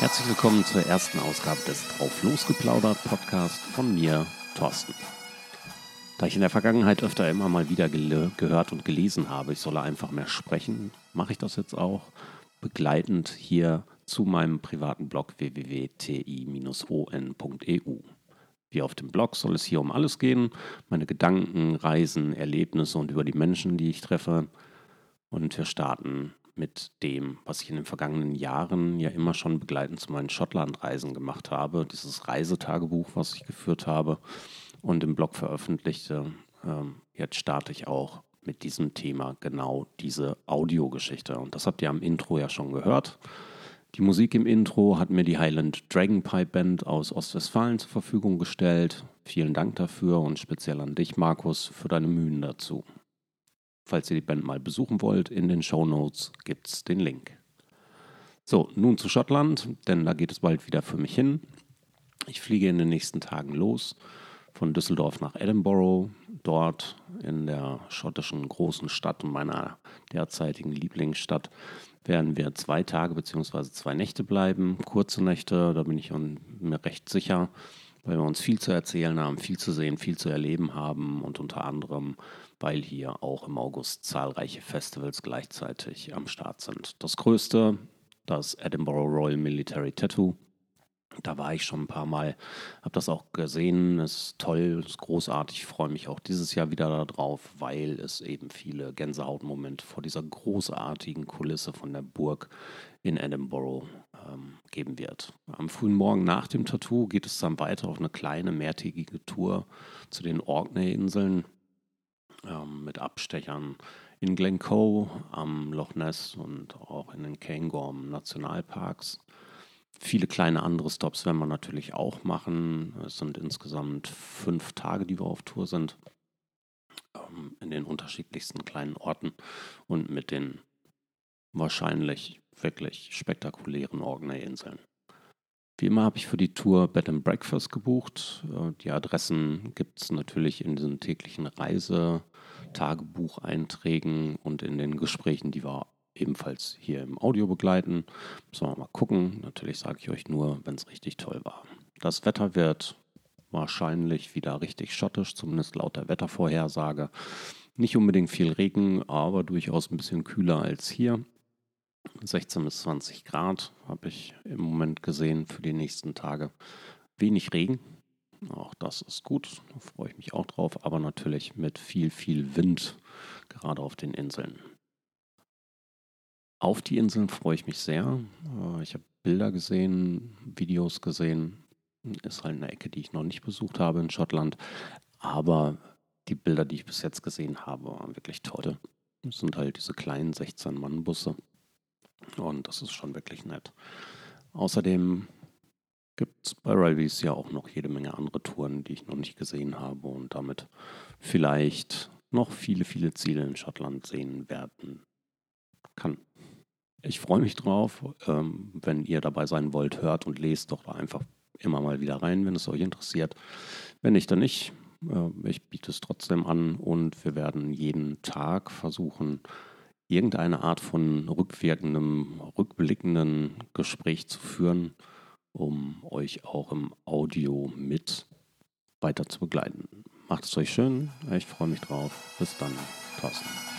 Herzlich willkommen zur ersten Ausgabe des Drauf losgeplaudert Podcast von mir, Thorsten. Da ich in der Vergangenheit öfter immer mal wieder gehört und gelesen habe, ich solle einfach mehr sprechen, mache ich das jetzt auch begleitend hier zu meinem privaten Blog www.ti-on.eu. Wie auf dem Blog soll es hier um alles gehen, meine Gedanken, Reisen, Erlebnisse und über die Menschen, die ich treffe. Und wir starten mit dem, was ich in den vergangenen Jahren ja immer schon begleitend zu meinen Schottlandreisen gemacht habe, dieses Reisetagebuch, was ich geführt habe und im Blog veröffentlichte. Ähm, jetzt starte ich auch mit diesem Thema genau diese Audiogeschichte. Und das habt ihr am Intro ja schon gehört. Die Musik im Intro hat mir die Highland Dragonpipe Band aus Ostwestfalen zur Verfügung gestellt. Vielen Dank dafür und speziell an dich, Markus, für deine Mühen dazu. Falls ihr die Band mal besuchen wollt, in den Show Notes gibt es den Link. So, nun zu Schottland, denn da geht es bald wieder für mich hin. Ich fliege in den nächsten Tagen los von Düsseldorf nach Edinburgh. Dort in der schottischen großen Stadt und meiner derzeitigen Lieblingsstadt werden wir zwei Tage bzw. zwei Nächte bleiben. Kurze Nächte, da bin ich mir recht sicher, weil wir uns viel zu erzählen haben, viel zu sehen, viel zu erleben haben und unter anderem weil hier auch im August zahlreiche Festivals gleichzeitig am Start sind. Das größte, das Edinburgh Royal Military Tattoo. Da war ich schon ein paar Mal, habe das auch gesehen, ist toll, ist großartig. Ich freue mich auch dieses Jahr wieder darauf, weil es eben viele Gänsehautmomente vor dieser großartigen Kulisse von der Burg in Edinburgh ähm, geben wird. Am frühen Morgen nach dem Tattoo geht es dann weiter auf eine kleine mehrtägige Tour zu den Orkney-Inseln ähm, mit Abstechern in Glencoe am Loch Ness und auch in den Cairngorm Nationalparks. Viele kleine andere Stops werden wir natürlich auch machen. Es sind insgesamt fünf Tage, die wir auf Tour sind, ähm, in den unterschiedlichsten kleinen Orten und mit den wahrscheinlich wirklich spektakulären Orkney-Inseln. Wie immer habe ich für die Tour Bed and Breakfast gebucht. Äh, die Adressen gibt es natürlich in diesen täglichen Reisetagebucheinträgen und in den Gesprächen, die wir ebenfalls hier im Audio begleiten. Müssen wir mal gucken. Natürlich sage ich euch nur, wenn es richtig toll war. Das Wetter wird wahrscheinlich wieder richtig schottisch, zumindest laut der Wettervorhersage. Nicht unbedingt viel Regen, aber durchaus ein bisschen kühler als hier. 16 bis 20 Grad habe ich im Moment gesehen für die nächsten Tage. Wenig Regen, auch das ist gut, da freue ich mich auch drauf, aber natürlich mit viel, viel Wind, gerade auf den Inseln. Auf die Inseln freue ich mich sehr. Äh, ich habe Bilder gesehen, Videos gesehen. Ist halt eine Ecke, die ich noch nicht besucht habe in Schottland. Aber die Bilder, die ich bis jetzt gesehen habe, waren wirklich toll. Es sind halt diese kleinen 16-Mann-Busse und das ist schon wirklich nett. Außerdem gibt es bei Railways ja auch noch jede Menge andere Touren, die ich noch nicht gesehen habe und damit vielleicht noch viele, viele Ziele in Schottland sehen werden kann. Ich freue mich drauf. Ähm, wenn ihr dabei sein wollt, hört und lest doch einfach immer mal wieder rein, wenn es euch interessiert. Wenn nicht, dann nicht. Äh, ich biete es trotzdem an und wir werden jeden Tag versuchen, irgendeine Art von rückwirkendem, rückblickenden Gespräch zu führen, um euch auch im Audio mit weiter zu begleiten. Macht es euch schön, ich freue mich drauf. Bis dann, Thorsten.